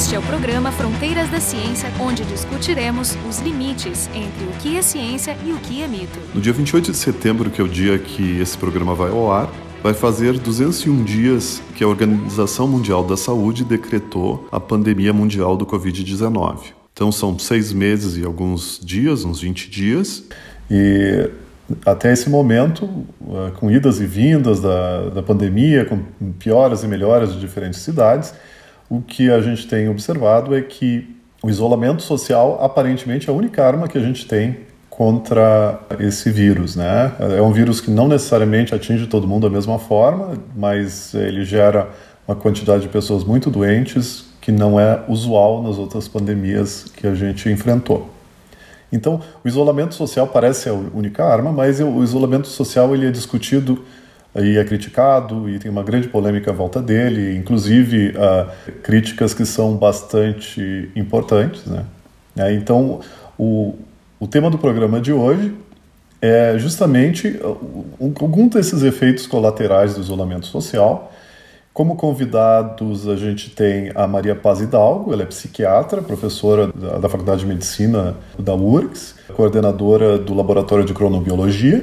Este é o programa Fronteiras da Ciência, onde discutiremos os limites entre o que é ciência e o que é mito. No dia 28 de setembro, que é o dia que esse programa vai ao ar, vai fazer 201 dias que a Organização Mundial da Saúde decretou a pandemia mundial do Covid-19. Então são seis meses e alguns dias, uns 20 dias, e até esse momento, eh, com idas e vindas da, da pandemia, com pioras e melhoras de diferentes cidades, o que a gente tem observado é que o isolamento social aparentemente é a única arma que a gente tem contra esse vírus, né? É um vírus que não necessariamente atinge todo mundo da mesma forma, mas ele gera uma quantidade de pessoas muito doentes que não é usual nas outras pandemias que a gente enfrentou. Então, o isolamento social parece a única arma, mas o isolamento social ele é discutido e é criticado e tem uma grande polêmica à volta dele, inclusive uh, críticas que são bastante importantes, né? É, então, o, o tema do programa de hoje é justamente algum desses efeitos colaterais do isolamento social. Como convidados, a gente tem a Maria Paz Hidalgo, ela é psiquiatra, professora da Faculdade de Medicina da URGS, coordenadora do Laboratório de Cronobiologia.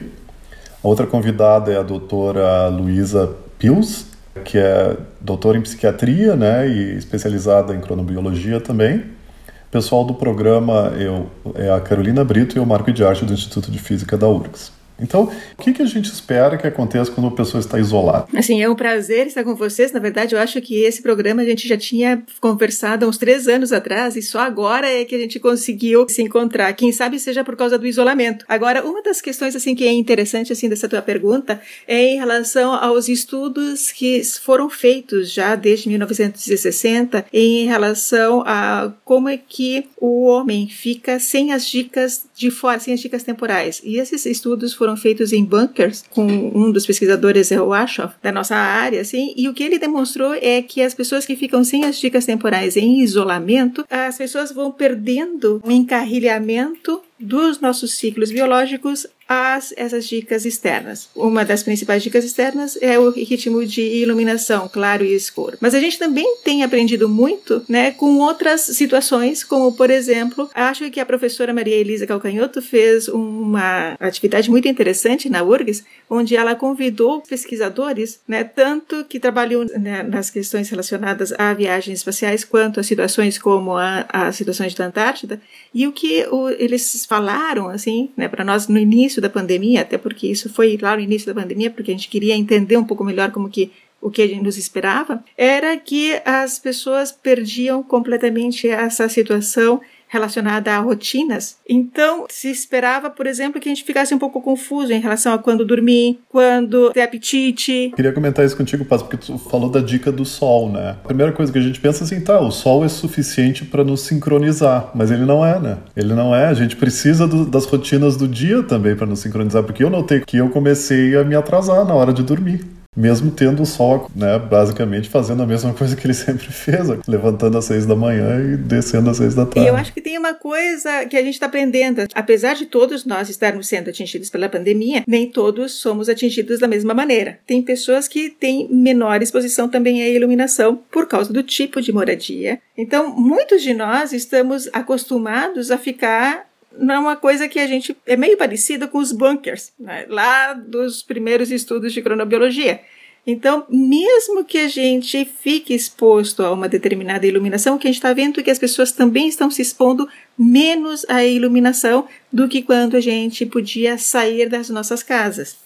A outra convidada é a doutora Luísa Pils, que é doutora em psiquiatria né, e especializada em cronobiologia também. O pessoal do programa eu, é a Carolina Brito e o Marco de Arte do Instituto de Física da URGS. Então, o que, que a gente espera que aconteça quando a pessoa está isolada? Assim, é um prazer estar com vocês. Na verdade, eu acho que esse programa a gente já tinha conversado há uns três anos atrás e só agora é que a gente conseguiu se encontrar. Quem sabe seja por causa do isolamento. Agora, uma das questões assim que é interessante assim dessa tua pergunta é em relação aos estudos que foram feitos já desde 1960 em relação a como é que o homem fica sem as dicas de fora, sem as dicas temporais. E esses estudos foram foram feitos em bunkers, com um dos pesquisadores, é o Ashoff, da nossa área, assim, e o que ele demonstrou é que as pessoas que ficam sem as dicas temporais em isolamento, as pessoas vão perdendo o encarrilhamento dos nossos ciclos biológicos as essas dicas externas. Uma das principais dicas externas é o ritmo de iluminação, claro e escuro. Mas a gente também tem aprendido muito, né, com outras situações, como por exemplo, acho que a professora Maria Elisa Calcanhoto fez uma atividade muito interessante na URGS, onde ela convidou pesquisadores, né, tanto que trabalham né, nas questões relacionadas a viagens espaciais, quanto a situações como a, a situações da Antártida, e o que o, eles falaram, assim, né, para nós no início da pandemia, até porque isso foi lá no início da pandemia, porque a gente queria entender um pouco melhor como que o que a gente nos esperava, era que as pessoas perdiam completamente essa situação relacionada a rotinas. Então, se esperava, por exemplo, que a gente ficasse um pouco confuso em relação a quando dormir, quando ter apetite. Queria comentar isso contigo, Paz, porque tu falou da dica do sol, né? A primeira coisa que a gente pensa é assim, tá, o sol é suficiente para nos sincronizar, mas ele não é, né? Ele não é. A gente precisa do, das rotinas do dia também para nos sincronizar, porque eu notei que eu comecei a me atrasar na hora de dormir mesmo tendo o sol, né, basicamente fazendo a mesma coisa que ele sempre fez, levantando às seis da manhã e descendo às seis da tarde. E eu acho que tem uma coisa que a gente está aprendendo, apesar de todos nós estarmos sendo atingidos pela pandemia, nem todos somos atingidos da mesma maneira. Tem pessoas que têm menor exposição também à iluminação por causa do tipo de moradia. Então, muitos de nós estamos acostumados a ficar não é uma coisa que a gente é meio parecida com os bunkers, né? lá dos primeiros estudos de cronobiologia. Então, mesmo que a gente fique exposto a uma determinada iluminação, o que a gente está vendo é que as pessoas também estão se expondo menos à iluminação do que quando a gente podia sair das nossas casas.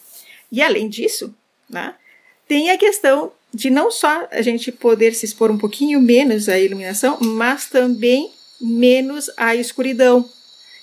E além disso, né, tem a questão de não só a gente poder se expor um pouquinho menos à iluminação, mas também menos à escuridão.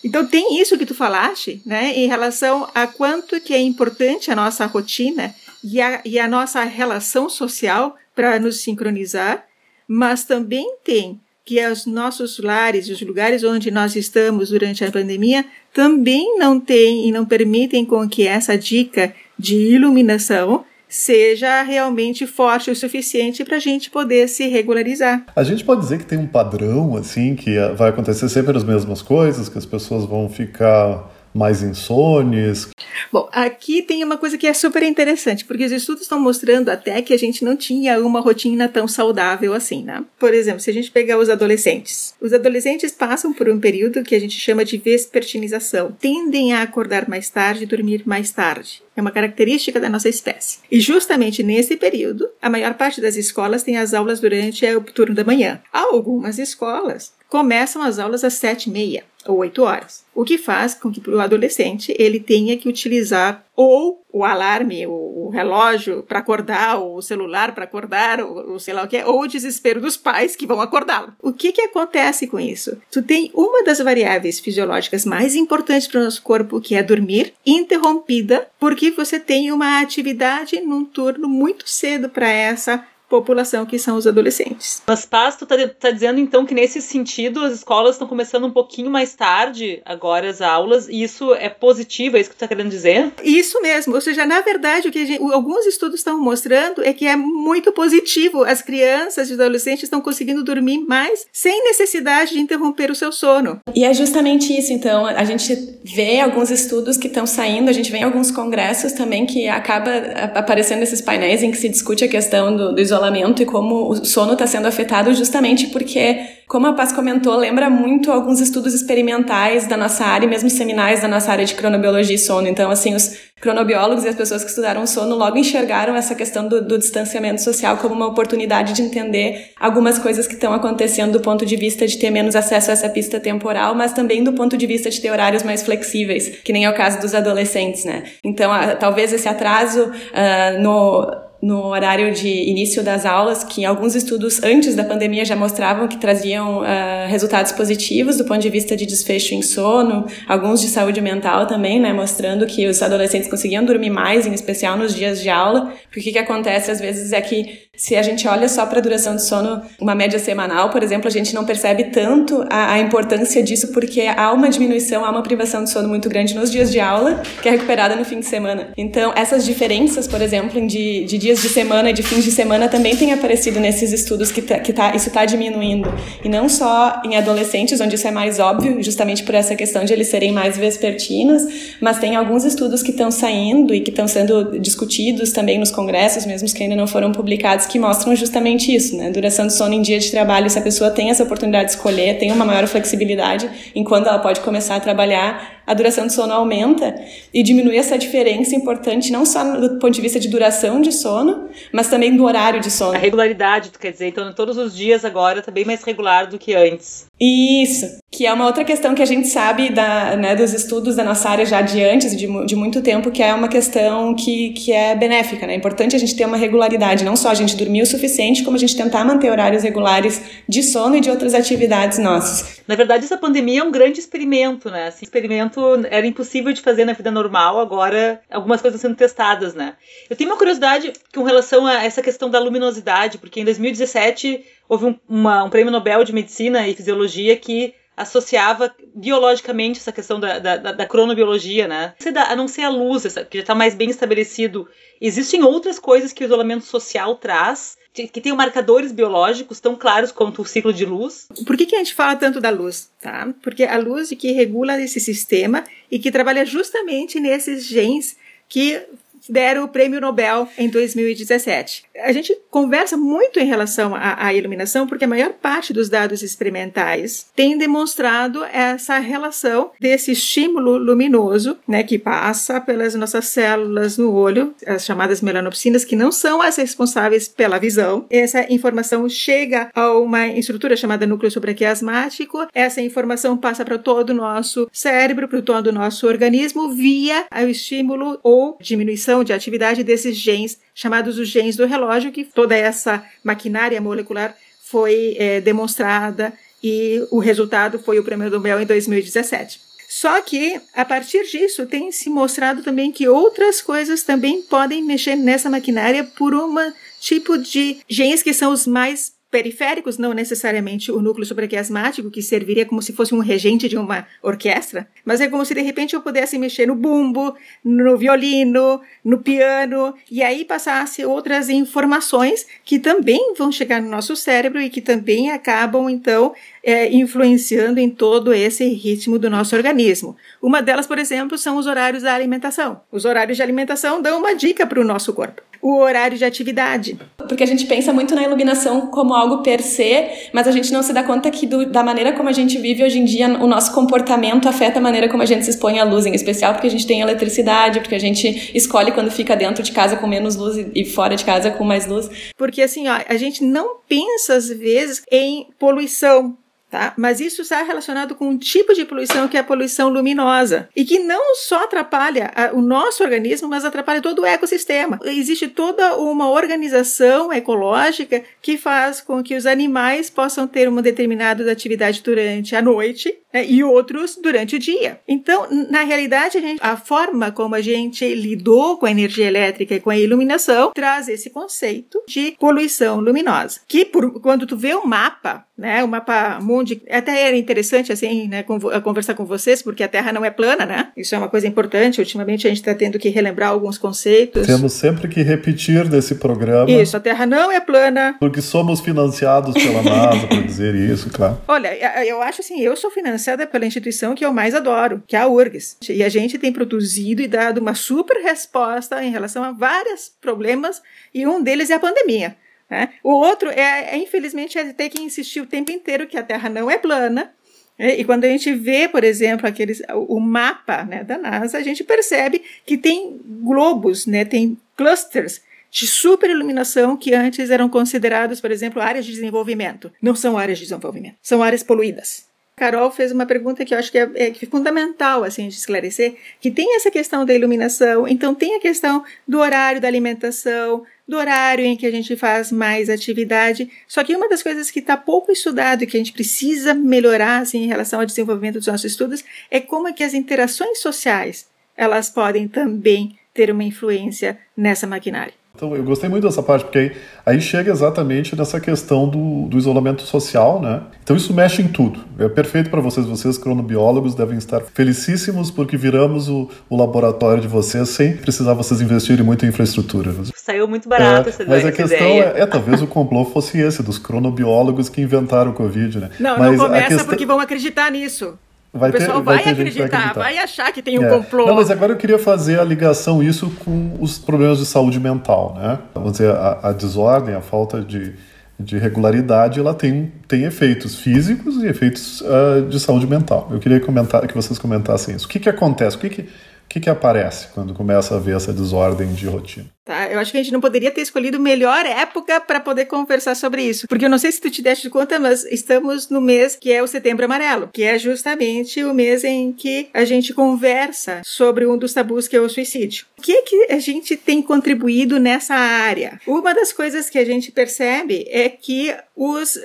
Então tem isso que tu falaste, né, em relação a quanto que é importante a nossa rotina e a, e a nossa relação social para nos sincronizar, mas também tem que os nossos lares, os lugares onde nós estamos durante a pandemia, também não têm e não permitem com que essa dica de iluminação seja realmente forte o suficiente para a gente poder se regularizar. A gente pode dizer que tem um padrão, assim, que vai acontecer sempre as mesmas coisas, que as pessoas vão ficar mais insones? Bom, aqui tem uma coisa que é super interessante, porque os estudos estão mostrando até que a gente não tinha uma rotina tão saudável assim, né? Por exemplo, se a gente pegar os adolescentes, os adolescentes passam por um período que a gente chama de vespertinização, tendem a acordar mais tarde e dormir mais tarde. É uma característica da nossa espécie. E justamente nesse período, a maior parte das escolas tem as aulas durante o turno da manhã. Algumas escolas começam as aulas às sete e meia ou oito horas, o que faz com que o adolescente ele tenha que utilizar ou o alarme, o relógio para acordar, ou o celular para acordar, ou, ou, sei lá o que é, ou o desespero dos pais que vão acordá-lo. O que que acontece com isso? Tu tem uma das variáveis fisiológicas mais importantes para o nosso corpo, que é dormir, interrompida, porque você tem uma atividade num turno muito cedo para essa população que são os adolescentes. Mas Paz, tu tá, tá, dizendo então que nesse sentido as escolas estão começando um pouquinho mais tarde agora as aulas e isso é positivo, é isso que tu tá querendo dizer? Isso mesmo, ou seja, na verdade o que gente, alguns estudos estão mostrando é que é muito positivo, as crianças e adolescentes estão conseguindo dormir mais sem necessidade de interromper o seu sono. E é justamente isso, então, a gente vê alguns estudos que estão saindo, a gente vê em alguns congressos também que acaba aparecendo esses painéis em que se discute a questão do, do isolamento isolamento e como o sono está sendo afetado justamente porque, como a Paz comentou, lembra muito alguns estudos experimentais da nossa área, mesmo seminais da nossa área de cronobiologia e sono. Então, assim, os cronobiólogos e as pessoas que estudaram sono logo enxergaram essa questão do, do distanciamento social como uma oportunidade de entender algumas coisas que estão acontecendo do ponto de vista de ter menos acesso a essa pista temporal, mas também do ponto de vista de ter horários mais flexíveis, que nem é o caso dos adolescentes, né? Então, a, talvez esse atraso uh, no no horário de início das aulas, que alguns estudos antes da pandemia já mostravam que traziam uh, resultados positivos do ponto de vista de desfecho em sono, alguns de saúde mental também, né, mostrando que os adolescentes conseguiam dormir mais, em especial nos dias de aula, porque o que, acontece às vezes é que se a gente olha só para a duração de sono, uma média semanal, por exemplo, a gente não percebe tanto a, a, importância disso porque há uma diminuição, há uma privação de sono muito grande nos dias de aula, que é recuperada no fim de semana. Então, essas diferenças, por exemplo, de, de dias de semana e de fins de semana também têm aparecido nesses estudos que, tá, que tá, isso está diminuindo. E não só em adolescentes, onde isso é mais óbvio, justamente por essa questão de eles serem mais vespertinos, mas tem alguns estudos que estão saindo e que estão sendo discutidos também nos congressos, mesmo que ainda não foram publicados, que mostram justamente isso, né? Duração de sono em dia de trabalho, se a pessoa tem essa oportunidade de escolher, tem uma maior flexibilidade em quando ela pode começar a trabalhar, a duração de sono aumenta e diminui essa diferença importante não só do ponto de vista de duração de sono, mas também do horário de sono. A regularidade, tu quer dizer, então todos os dias agora está bem mais regular do que antes. Isso, que é uma outra questão que a gente sabe da, né, dos estudos da nossa área já de antes, de, de muito tempo, que é uma questão que, que é benéfica, né? É importante a gente ter uma regularidade, não só a gente dormir o suficiente, como a gente tentar manter horários regulares de sono e de outras atividades nossas. Na verdade, essa pandemia é um grande experimento, né? Esse experimento era impossível de fazer na vida normal, agora algumas coisas sendo testadas, né? Eu tenho uma curiosidade com relação a essa questão da luminosidade, porque em 2017 houve um, uma, um prêmio Nobel de Medicina e Fisiologia que associava biologicamente essa questão da, da, da cronobiologia, né? A não ser a luz, que já está mais bem estabelecido. Existem outras coisas que o isolamento social traz, que tem marcadores biológicos tão claros quanto o ciclo de luz. Por que, que a gente fala tanto da luz? Tá? Porque a luz que regula esse sistema e que trabalha justamente nesses genes que deram o prêmio Nobel em 2017. A gente conversa muito em relação à, iluminação porque a maior parte dos dados experimentais tem demonstrado essa relação desse estímulo luminoso, né, que passa pelas nossas células no olho, as chamadas melanopsinas, que não são as responsáveis pela visão. Essa informação chega a uma estrutura chamada núcleo supraquiasmático. Essa informação passa para todo o nosso cérebro, para todo o nosso organismo via o estímulo ou diminuição de atividade desses genes, chamados os genes do relógio, que toda essa maquinária molecular foi é, demonstrada e o resultado foi o prêmio Nobel em 2017. Só que, a partir disso, tem se mostrado também que outras coisas também podem mexer nessa maquinária por um tipo de genes que são os mais periféricos, não necessariamente o núcleo supraquiasmático, que serviria como se fosse um regente de uma orquestra, mas é como se de repente eu pudesse mexer no bumbo, no violino, no piano, e aí passasse outras informações que também vão chegar no nosso cérebro e que também acabam, então, é, influenciando em todo esse ritmo do nosso organismo. Uma delas, por exemplo, são os horários da alimentação. Os horários de alimentação dão uma dica para o nosso corpo o horário de atividade. Porque a gente pensa muito na iluminação como algo per se, mas a gente não se dá conta que do, da maneira como a gente vive hoje em dia, o nosso comportamento afeta a maneira como a gente se expõe à luz, em especial porque a gente tem eletricidade, porque a gente escolhe quando fica dentro de casa com menos luz e fora de casa com mais luz. Porque assim, ó, a gente não pensa às vezes em poluição, Tá? Mas isso está relacionado com um tipo de poluição que é a poluição luminosa e que não só atrapalha a, o nosso organismo, mas atrapalha todo o ecossistema. Existe toda uma organização ecológica que faz com que os animais possam ter uma determinada atividade durante a noite né, e outros durante o dia. Então, na realidade, a, gente, a forma como a gente lidou com a energia elétrica e com a iluminação traz esse conceito de poluição luminosa, que por, quando tu vê o um mapa, né, o mapa mundi, até era interessante assim, né, conversar com vocês, porque a Terra não é plana, né? Isso é uma coisa importante. Ultimamente a gente está tendo que relembrar alguns conceitos. Temos sempre que repetir desse programa. Isso, a Terra não é plana. Porque somos financiados pela NASA para dizer isso, claro. Olha, eu acho assim, eu sou financiada pela instituição que eu mais adoro, que é a URGS. E a gente tem produzido e dado uma super resposta em relação a vários problemas, e um deles é a pandemia. Né? O outro é, é, infelizmente, é ter que insistir o tempo inteiro que a Terra não é plana. Né? E quando a gente vê, por exemplo, aqueles, o mapa né, da NASA, a gente percebe que tem globos, né, tem clusters de superiluminação que antes eram considerados, por exemplo, áreas de desenvolvimento. Não são áreas de desenvolvimento, são áreas poluídas. Carol fez uma pergunta que eu acho que é, é, fundamental assim de esclarecer, que tem essa questão da iluminação, então tem a questão do horário da alimentação, do horário em que a gente faz mais atividade. Só que uma das coisas que está pouco estudado e que a gente precisa melhorar assim, em relação ao desenvolvimento dos nossos estudos é como é que as interações sociais elas podem também ter uma influência nessa maquinária. Então, eu gostei muito dessa parte, porque aí, aí chega exatamente nessa questão do, do, isolamento social, né? Então, isso mexe em tudo. É perfeito para vocês. Vocês, cronobiólogos, devem estar felicíssimos porque viramos o, o, laboratório de vocês sem precisar vocês investirem muito em infraestrutura. Saiu muito barato é, essa Mas a questão é, é, talvez o complô fosse esse, dos cronobiólogos que inventaram o Covid, né? Não, mas não começa questão... porque vão acreditar nisso. Vai o pessoal ter, vai, vai, acreditar, vai, acreditar, vai achar que tem um é. complô. Não, mas agora eu queria fazer a ligação isso com os problemas de saúde mental, né? Vamos dizer, a, a desordem, a falta de, de regularidade, ela tem, tem efeitos físicos e efeitos uh, de saúde mental. Eu queria comentar que vocês comentassem isso. O que, que acontece? O que, que, o que, que aparece quando começa a ver essa desordem de rotina? Tá, eu acho que a gente não poderia ter escolhido melhor época para poder conversar sobre isso. Porque eu não sei se tu te deste conta, mas estamos no mês que é o Setembro Amarelo, que é justamente o mês em que a gente conversa sobre um dos tabus que é o suicídio. O que é que a gente tem contribuído nessa área? Uma das coisas que a gente percebe é que os uh,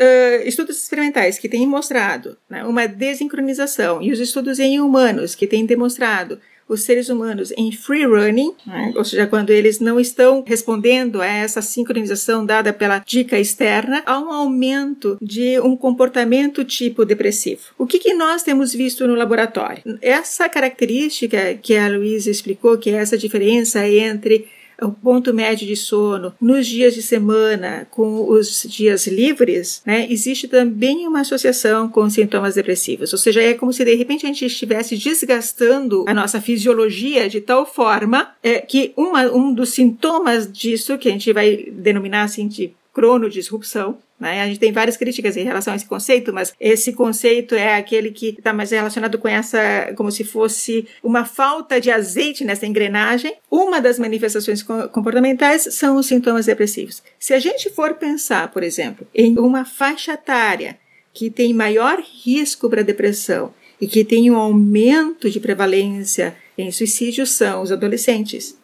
estudos experimentais que têm mostrado né, uma desincronização e os estudos em humanos que têm demonstrado os seres humanos em free running, né? ou seja, quando eles não estão respondendo a essa sincronização dada pela dica externa, há um aumento de um comportamento tipo depressivo. O que, que nós temos visto no laboratório? Essa característica que a Luísa explicou, que é essa diferença entre o ponto médio de sono nos dias de semana com os dias livres, né, existe também uma associação com sintomas depressivos. Ou seja, é como se de repente a gente estivesse desgastando a nossa fisiologia de tal forma é, que uma, um dos sintomas disso, que a gente vai denominar assim de cronodisrupção, né? A gente tem várias críticas em relação a esse conceito, mas esse conceito é aquele que está mais relacionado com essa, como se fosse uma falta de azeite nessa engrenagem. Uma das manifestações comportamentais são os sintomas depressivos. Se a gente for pensar, por exemplo, em uma faixa etária que tem maior risco para depressão e que tem um aumento de prevalência em suicídio são os adolescentes.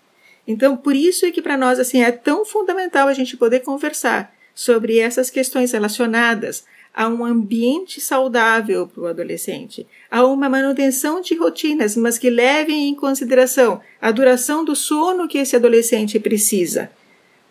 Então, por isso é que para nós assim é tão fundamental a gente poder conversar sobre essas questões relacionadas a um ambiente saudável para o adolescente, a uma manutenção de rotinas, mas que levem em consideração a duração do sono que esse adolescente precisa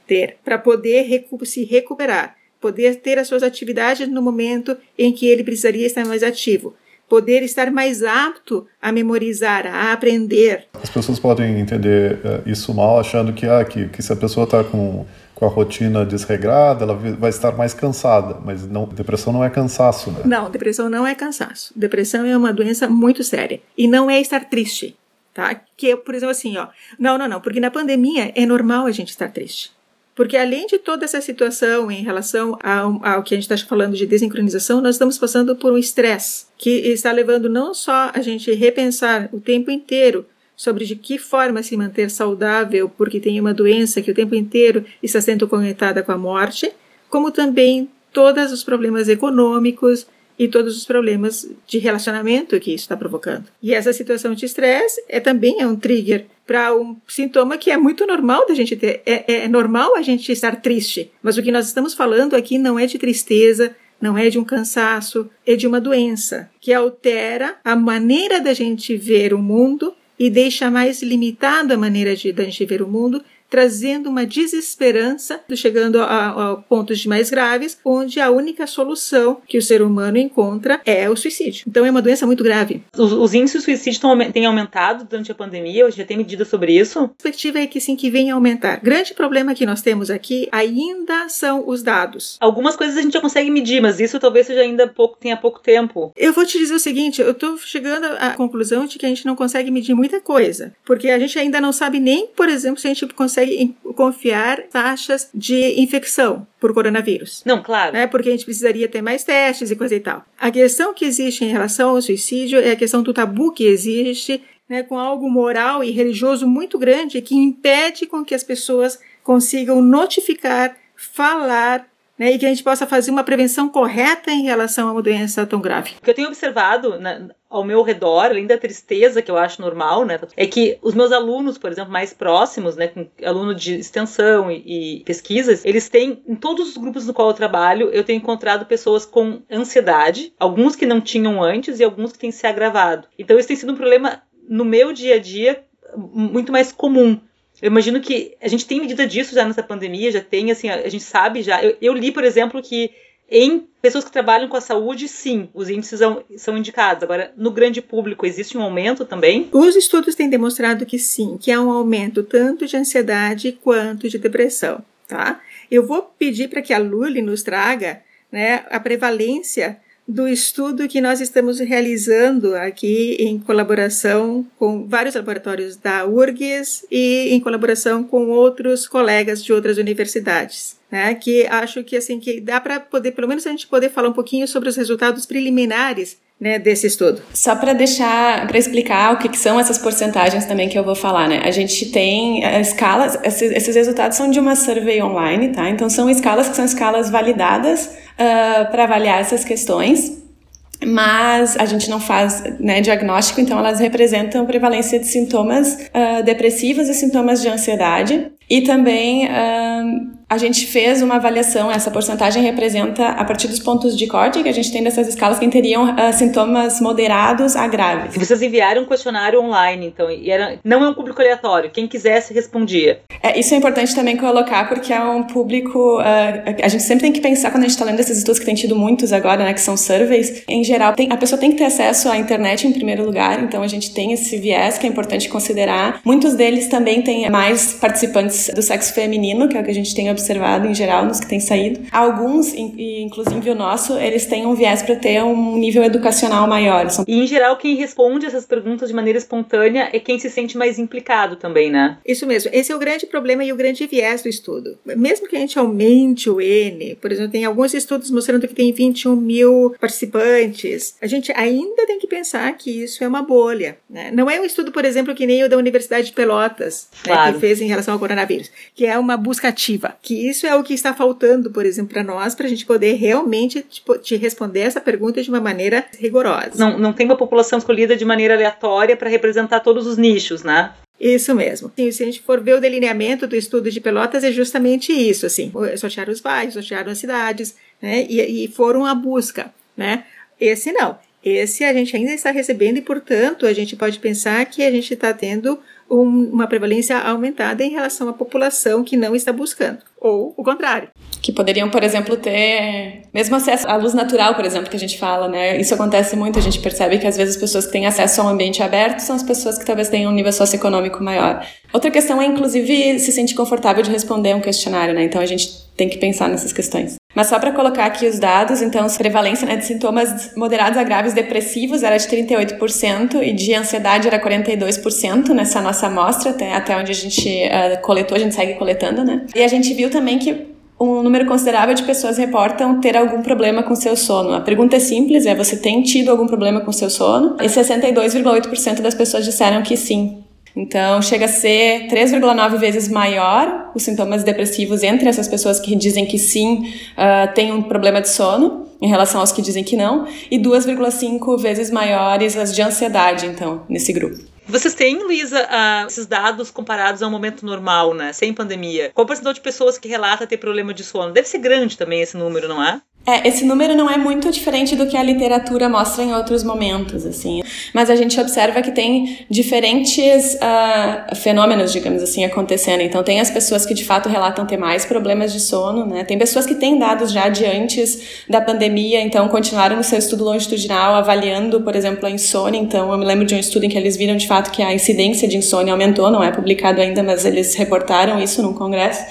ter para poder recu se recuperar poder ter as suas atividades no momento em que ele precisaria estar mais ativo, poder estar mais apto a memorizar, a aprender. As pessoas podem entender uh, isso mal, achando que, ah, que, que se a pessoa está com, com a rotina desregrada, ela vai estar mais cansada, mas não, depressão não é cansaço, né? Não, depressão não é cansaço. Depressão é uma doença muito séria e não é estar triste, tá? Que, por exemplo, assim, ó, não, não, não, porque na pandemia é normal a gente estar triste. Porque além de toda essa situação em relação ao, ao que a gente está falando de desincronização, nós estamos passando por um estresse que está levando não só a gente repensar o tempo inteiro sobre de que forma se manter saudável porque tem uma doença que o tempo inteiro está sendo conectada com a morte, como também todos os problemas econômicos, e todos os problemas de relacionamento que isso está provocando. E essa situação de estresse é também é um trigger para um sintoma que é muito normal da gente ter. É, é normal a gente estar triste, mas o que nós estamos falando aqui não é de tristeza, não é de um cansaço, é de uma doença que altera a maneira da gente ver o mundo e deixa mais limitado a maneira de gente ver o mundo trazendo uma desesperança, chegando a, a, pontos mais graves, onde a única solução que o ser humano encontra é o suicídio. Então é uma doença muito grave. Os, os índices de suicídio tão, têm aumentado durante a pandemia? Hoje já tem medidas sobre isso? A perspectiva é que sim, que vem a aumentar. Grande problema que nós temos aqui ainda são os dados. Algumas coisas a gente já consegue medir, mas isso talvez seja ainda pouco, tenha pouco tempo. Eu vou te dizer o seguinte, eu estou chegando à conclusão de que a gente não consegue medir muita coisa, porque a gente ainda não sabe nem, por exemplo, se a gente consegue consegue confiar taxas de infecção por coronavírus. Não, claro. Né? Porque a gente precisaria ter mais testes e coisa e tal. A questão que existe em relação ao suicídio é a questão do tabu que existe né, com algo moral e religioso muito grande que impede com que as pessoas consigam notificar, falar né, e que a gente possa fazer uma prevenção correta em relação a uma doença tão grave. O que eu tenho observado na, ao meu redor, além da tristeza que eu acho normal, né, é que os meus alunos, por exemplo, mais próximos, né, aluno de extensão e, e pesquisas, eles têm, em todos os grupos no qual eu trabalho, eu tenho encontrado pessoas com ansiedade, alguns que não tinham antes e alguns que têm se agravado. Então isso tem sido um problema no meu dia a dia muito mais comum. Eu imagino que a gente tem medida disso já nessa pandemia, já tem, assim, a, gente sabe já. Eu, eu, li, por exemplo, que em pessoas que trabalham com a saúde, sim, os índices são, são indicados. Agora, no grande público, existe um aumento também? Os estudos têm demonstrado que sim, que há um aumento tanto de ansiedade quanto de depressão, tá? Eu vou pedir para que a Luli nos traga né, a prevalência do estudo que nós estamos realizando aqui em colaboração com vários laboratórios da URGS e em colaboração com outros colegas de outras universidades. Né, que acho que assim que dá para poder, pelo menos a gente poder falar um pouquinho sobre os resultados preliminares né, desse estudo. Só para deixar, para explicar o que, que, são essas porcentagens também que eu vou falar, né? A gente tem escalas, esses, esses resultados são de uma survey online, tá? Então são escalas que são escalas validadas uh, ah, para avaliar essas questões mas a gente não faz né, diagnóstico, então elas representam prevalência de sintomas uh, depressivos e sintomas de ansiedade. E também uh, a gente fez uma avaliação, essa porcentagem representa a partir dos pontos de corte que a gente tem dessas escalas quem teriam uh, sintomas moderados a graves. E vocês enviaram um questionário online, então, e era, não é um público aleatório, quem quisesse respondia. É, isso é importante também colocar, porque é um público. Uh, a gente sempre tem que pensar, quando a gente está lendo esses estudos que tem tido muitos agora, né, que são surveys, em geral, tem, a pessoa tem que ter acesso à internet em primeiro lugar, então a gente tem esse viés que é importante considerar. Muitos deles também têm mais participantes do sexo feminino, que é o que a gente tem observado em geral nos que têm saído. Alguns, inclusive o nosso, eles têm um viés para ter um nível educacional maior. E em geral, quem responde essas perguntas de maneira espontânea é quem se sente mais implicado também, né? Isso mesmo. Esse é o grande problema e o grande viés do estudo. Mesmo que a gente aumente o N, por exemplo, tem alguns estudos mostrando que tem 21 mil participantes, a gente ainda tem que pensar que isso é uma bolha. Né? Não é um estudo, por exemplo, que nem o da Universidade de Pelotas, claro. né, que fez em relação ao coronavírus, que é uma busca ativa. Que isso é o que está faltando, por exemplo, para nós, para a gente poder realmente tipo, te responder essa pergunta de uma maneira rigorosa. Não, não tem uma população escolhida de maneira aleatória para representar todos os nichos, né? Isso mesmo. Sim, se a gente for ver o delineamento do estudo de Pelotas, é justamente isso, assim, sortearam os bairros, sortearam as cidades, né, e, e foram à busca, né. Esse não. Esse a gente ainda está recebendo e, portanto, a gente pode pensar que a gente está tendo um, uma prevalência aumentada em relação à população que não está buscando, ou o contrário. Que poderiam, por exemplo, ter mesmo acesso à luz natural, por exemplo, que a gente fala, né? Isso acontece muito, a gente percebe que às vezes as pessoas que têm acesso a um ambiente aberto são as pessoas que talvez tenham um nível socioeconômico maior. Outra questão é, inclusive, se sentir confortável de responder um questionário, né? Então a gente tem que pensar nessas questões. Mas só para colocar aqui os dados, então, a prevalência né, de sintomas moderados a graves depressivos era de 38% e de ansiedade era 42% nessa nossa amostra, até, até onde a gente uh, coletou, a gente segue coletando, né? E a gente viu também que um número considerável de pessoas reportam ter algum problema com seu sono. A pergunta é simples, é você tem tido algum problema com seu sono? E 62,8% das pessoas disseram que sim. Então, chega a ser 3,9 vezes maior os sintomas depressivos entre essas pessoas que dizem que sim, uh, têm um problema de sono, em relação aos que dizem que não, e 2,5 vezes maiores as de ansiedade, então, nesse grupo. Vocês têm, Luísa, uh, esses dados comparados ao momento normal, né? Sem pandemia? Qual o percentual de pessoas que relata ter problema de sono? Deve ser grande também esse número, não é? É, esse número não é muito diferente do que a literatura mostra em outros momentos, assim. Mas a gente observa que tem diferentes uh, fenômenos, digamos assim, acontecendo. Então, tem as pessoas que de fato relatam ter mais problemas de sono, né? Tem pessoas que têm dados já de antes da pandemia, então continuaram no seu estudo longitudinal avaliando, por exemplo, a insônia. Então, eu me lembro de um estudo em que eles viram de fato que a incidência de insônia aumentou, não é publicado ainda, mas eles reportaram isso num congresso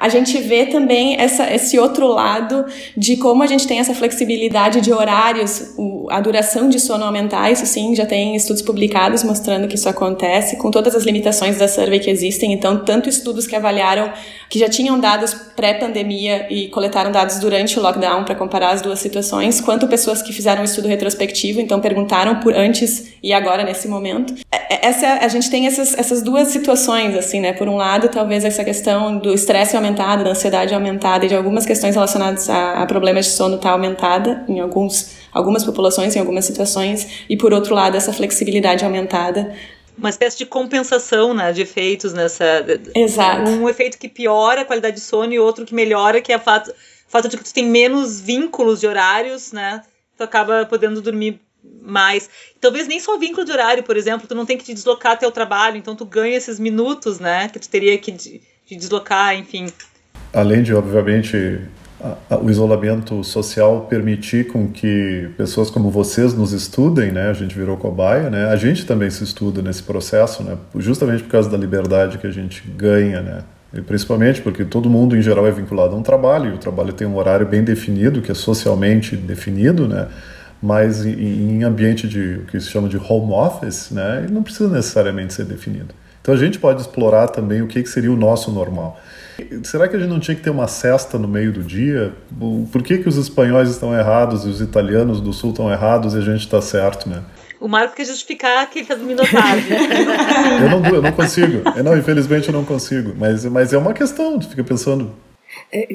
a gente vê também essa, esse outro lado de como a gente tem essa flexibilidade de horários, o, a duração de sono aumentar, isso sim, já tem estudos publicados mostrando que isso acontece, com todas as limitações da survey que existem, então, tanto estudos que avaliaram, que já tinham dados pré-pandemia e coletaram dados durante o lockdown para comparar as duas situações, quanto pessoas que fizeram um estudo retrospectivo, então perguntaram por antes e agora nesse momento. É, é, essa, a gente tem essas, essas duas situações, assim, né, por um lado, talvez essa questão do estresse aumentada, da ansiedade aumentada e de algumas questões relacionadas a, a problemas de sono está aumentada em alguns, algumas populações, em algumas situações, e por outro lado, essa flexibilidade aumentada uma espécie de compensação né, de efeitos nessa. Exato. Um efeito que piora a qualidade de sono e outro que melhora, que é o fato, fato de que tu tem menos vínculos de horários, né? Tu acaba podendo dormir mais. Talvez nem só vínculo de horário, por exemplo, tu não tem que te deslocar até o trabalho, então tu ganha esses minutos, né? Que tu teria que de, de deslocar, enfim. Além de, obviamente, a, a, o isolamento social permitir com que pessoas como vocês nos estudem, né? A gente virou cobaia, né? A gente também se estuda nesse processo, né? Justamente por causa da liberdade que a gente ganha, né? E principalmente porque todo mundo em geral é vinculado a um trabalho, e o trabalho tem um horário bem definido, que é socialmente definido, né? Mas em ambiente de o que se chama de home office, né? Ele não precisa necessariamente ser definido. Então a gente pode explorar também o que, que seria o nosso normal. Será que a gente não tinha que ter uma cesta no meio do dia? Por que, que os espanhóis estão errados e os italianos do sul estão errados e a gente está certo, né? O Marco quer justificar que ele está dormindo tarde. eu, não, eu não consigo. Eu não, infelizmente eu não consigo. Mas, mas é uma questão, tu fica pensando, é,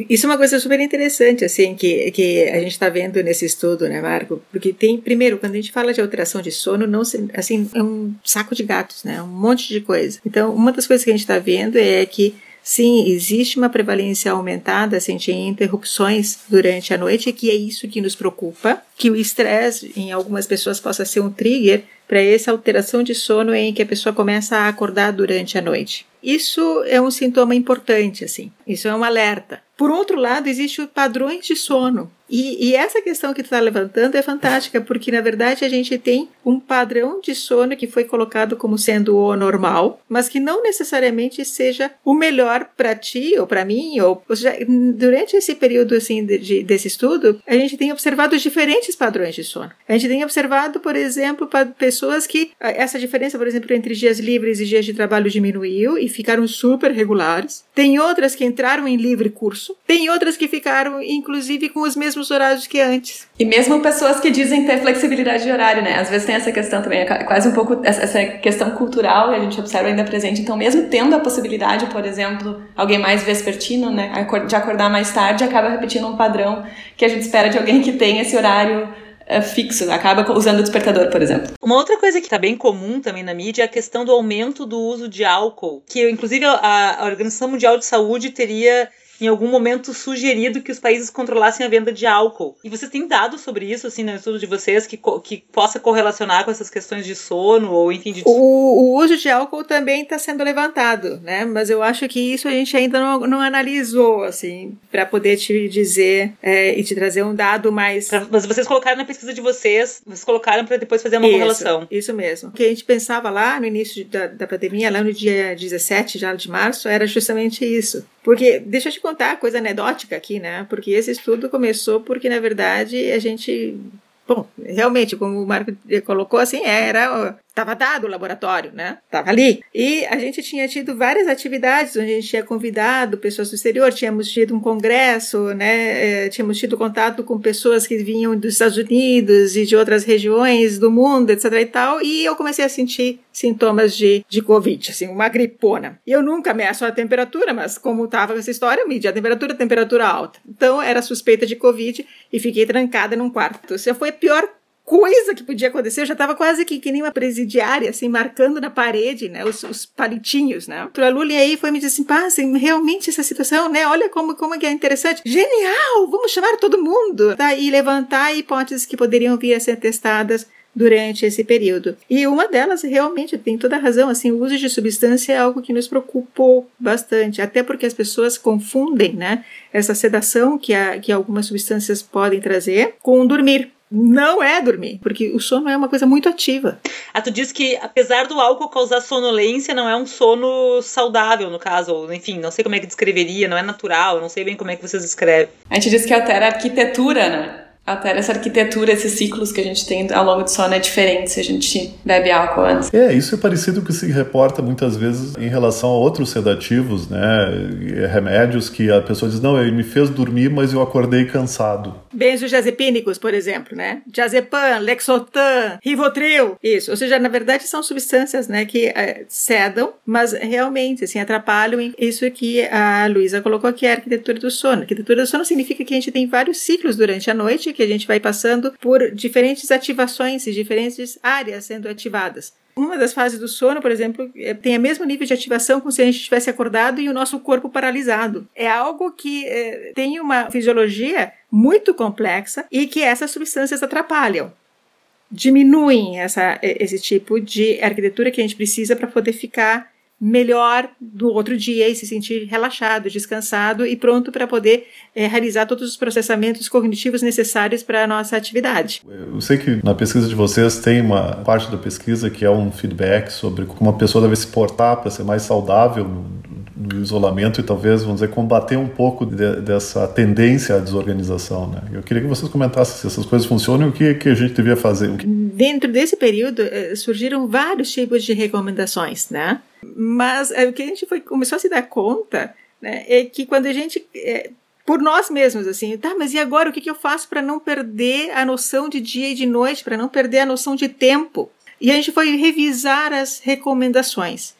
isso é uma coisa super interessante, assim, que, que a gente está vendo nesse estudo, né, Marco? Porque tem, primeiro, quando a gente fala de alteração de sono, não assim, é um saco de gatos, né? Um monte de coisa. Então, uma das coisas que a gente está vendo é que Sim, existe uma prevalência aumentada assim, de interrupções durante a noite, que é isso que nos preocupa, que o estresse em algumas pessoas possa ser um trigger para essa alteração de sono em que a pessoa começa a acordar durante a noite. Isso é um sintoma importante, assim. Isso é um alerta. Por outro lado, existem padrões de sono. E, e, essa questão que tu está levantando é fantástica, porque na verdade a gente tem um padrão de sono que foi colocado como sendo o normal, mas que não necessariamente seja o melhor para ti ou para mim. Ou, ou seja, durante esse período assim de, de, desse estudo, a gente tem observado diferentes padrões de sono. A gente tem observado, por exemplo, pessoas que essa diferença, por exemplo, entre dias livres e dias de trabalho diminuiu e ficaram super regulares. Tem outras que entraram em livre curso. Tem outras que ficaram, inclusive, com os mesmos horários que antes. E mesmo pessoas que dizem ter flexibilidade de horário, né? Às vezes tem essa questão também, é quase um pouco essa questão cultural que a gente observa ainda presente. Então, mesmo tendo a possibilidade, por exemplo, alguém mais vespertino, né, de acordar mais tarde, acaba repetindo um padrão que a gente espera de alguém que tem esse horário é fixo, acaba usando o despertador, por exemplo. Uma outra coisa que está bem comum também na mídia é a questão do aumento do uso de álcool, que inclusive a, a Organização Mundial de Saúde teria em algum momento sugerido que os países controlassem a venda de álcool. E vocês têm dados sobre isso, assim, no estudo de vocês, que, que possa correlacionar com essas questões de sono, ou enfim, de... O, o uso de álcool também está sendo levantado, né? Mas eu acho que isso a gente ainda não, não analisou, assim, para poder te dizer é, e te trazer um dado mais... Pra, mas vocês colocaram na pesquisa de vocês, vocês colocaram para depois fazer uma isso, correlação. Isso mesmo. O que a gente pensava lá no início da, da pandemia, lá no dia 17 já de março, era justamente isso. Porque, deixa eu te contar coisa anedótica aqui, né? Porque esse estudo começou porque, na verdade, a gente. Bom, realmente, como o Marco colocou assim, era Estava dado o laboratório, né? Estava ali. E a gente tinha tido várias atividades onde a gente tinha convidado pessoas do exterior, tínhamos tido um congresso, né? É, tínhamos tido contato com pessoas que vinham dos Estados Unidos e de outras regiões do mundo, etc e tal. E eu comecei a sentir sintomas de, de Covid, assim, uma gripona. Eu nunca meço a temperatura, mas como estava essa história, eu medi a temperatura, a temperatura alta. Então era suspeita de Covid e fiquei trancada num quarto. Isso foi a pior coisa que podia acontecer. Eu já estava quase que, que nem uma presidiária, assim, marcando na parede, né, os, os palitinhos, né. O Lully aí foi me dizer assim, pá, assim, realmente essa situação, né, olha como, como é interessante. Genial! Vamos chamar todo mundo! Tá? E levantar hipóteses que poderiam vir a ser testadas durante esse período. E uma delas realmente tem toda a razão, assim, o uso de substância é algo que nos preocupou bastante, até porque as pessoas confundem, né, essa sedação que, a, que algumas substâncias podem trazer com dormir não é dormir, porque o sono é uma coisa muito ativa. Ah, tu diz que apesar do álcool causar sonolência, não é um sono saudável, no caso, ou, enfim, não sei como é que descreveria, não é natural, não sei bem como é que vocês descrevem. A gente diz que altera a arquitetura, né? Altera essa arquitetura, esses ciclos que a gente tem ao longo do sono é diferente se a gente bebe álcool antes. É, isso é parecido com o que se reporta muitas vezes em relação a outros sedativos, né? Remédios que a pessoa diz, não, ele me fez dormir, mas eu acordei cansado. Benzodiazepínicos, por exemplo, né? Diazepam, Lexotan, Rivotril, isso. Ou seja, na verdade são substâncias, né, que é, sedam, mas realmente, assim, atrapalham isso que a Luísa colocou aqui, a arquitetura do sono. A arquitetura do sono significa que a gente tem vários ciclos durante a noite que a gente vai passando por diferentes ativações e diferentes áreas sendo ativadas. Uma das fases do sono, por exemplo, é, tem o mesmo nível de ativação como se a gente tivesse acordado e o nosso corpo paralisado. É algo que é, tem uma fisiologia muito complexa e que essas substâncias atrapalham. Diminuem essa, esse tipo de arquitetura que a gente precisa para poder ficar melhor do outro dia e se sentir relaxado, descansado e pronto para poder é, realizar todos os processamentos cognitivos necessários para a nossa atividade. Eu sei que na pesquisa de vocês tem uma parte da pesquisa que é um feedback sobre como a pessoa deve se portar para ser mais saudável no isolamento e talvez, vamos dizer, combater um pouco de, dessa tendência à desorganização. Né? Eu queria que vocês comentassem se essas coisas funcionam e o que, que a gente devia fazer. Dentro desse período, eh, surgiram vários tipos de recomendações, né? Mas é, o que a gente foi, começou a se dar conta né, é que quando a gente... É, por nós mesmos, assim, tá, mas e agora o que, que eu faço para não perder a noção de dia e de noite, para não perder a noção de tempo? E a gente foi revisar as recomendações.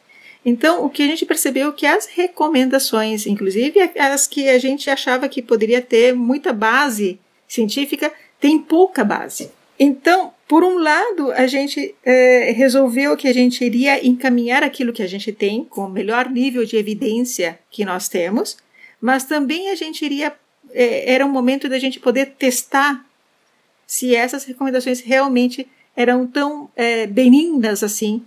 Então, o que a gente percebeu é que as recomendações, inclusive as que a gente achava que poderia ter muita base científica, tem pouca base. Então, por um lado, a gente é, resolveu que a gente iria encaminhar aquilo que a gente tem com o melhor nível de evidência que nós temos, mas também a gente iria. É, era um momento da gente poder testar se essas recomendações realmente eram tão é, benignas assim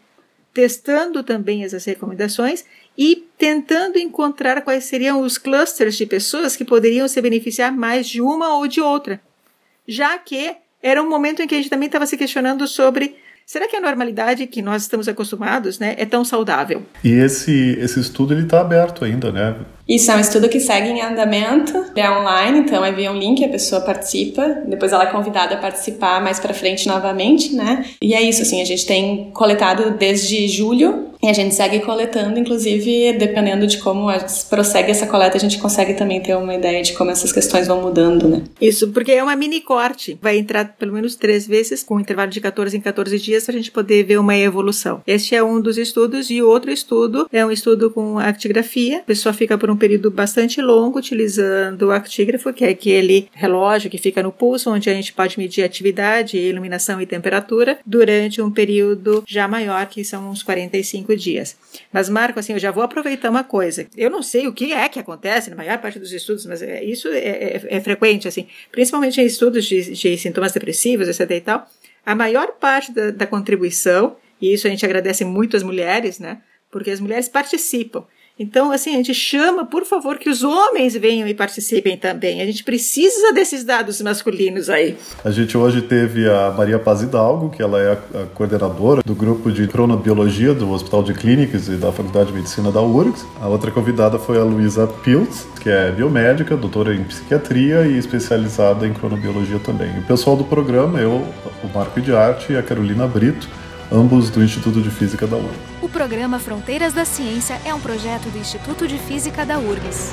testando também essas recomendações e tentando encontrar quais seriam os clusters de pessoas que poderiam se beneficiar mais de uma ou de outra, já que era um momento em que a gente também estava se questionando sobre será que a normalidade que nós estamos acostumados né, é tão saudável? E esse, esse estudo está aberto ainda, né? Isso é um estudo que segue em andamento, é online, então é via um link, a pessoa participa, depois ela é convidada a participar mais para frente novamente, né? E é isso, assim, a gente tem coletado desde julho e a gente segue coletando, inclusive, dependendo de como prossegue essa coleta, a gente consegue também ter uma ideia de como essas questões vão mudando, né? Isso, porque é uma mini corte. Vai entrar pelo menos três vezes, com um intervalo de 14 em 14 dias, para a gente poder ver uma evolução. Este é um dos estudos, e o outro estudo é um estudo com actigrafia. A pessoa fica por um período bastante longo utilizando o actígrafo, que é aquele relógio que fica no pulso, onde a gente pode medir atividade, iluminação e temperatura, durante um período já maior, que são uns 45 dias. Mas, Marco, assim, eu já vou aproveitar uma coisa. Eu não sei o que é que acontece na maior parte dos estudos, mas é, isso é, é, é frequente, assim, principalmente em estudos de, de sintomas depressivos, etc. e tal. A maior parte da, da contribuição, e isso a gente agradece muito às mulheres, né? Porque as mulheres participam. Então, assim, a gente chama, por favor, que os homens venham e participem também. A gente precisa desses dados masculinos aí. A gente hoje teve a Maria Paz Hidalgo, que ela é a coordenadora do grupo de cronobiologia do Hospital de Clínicas e da Faculdade de Medicina da URGS. A outra convidada foi a Luísa Piltz, que é biomédica, doutora em psiquiatria e especializada em cronobiologia também. O pessoal do programa, eu, o Marco de Arte e a Carolina Brito, ambos do Instituto de Física da URGS. O programa Fronteiras da Ciência é um projeto do Instituto de Física da URGS.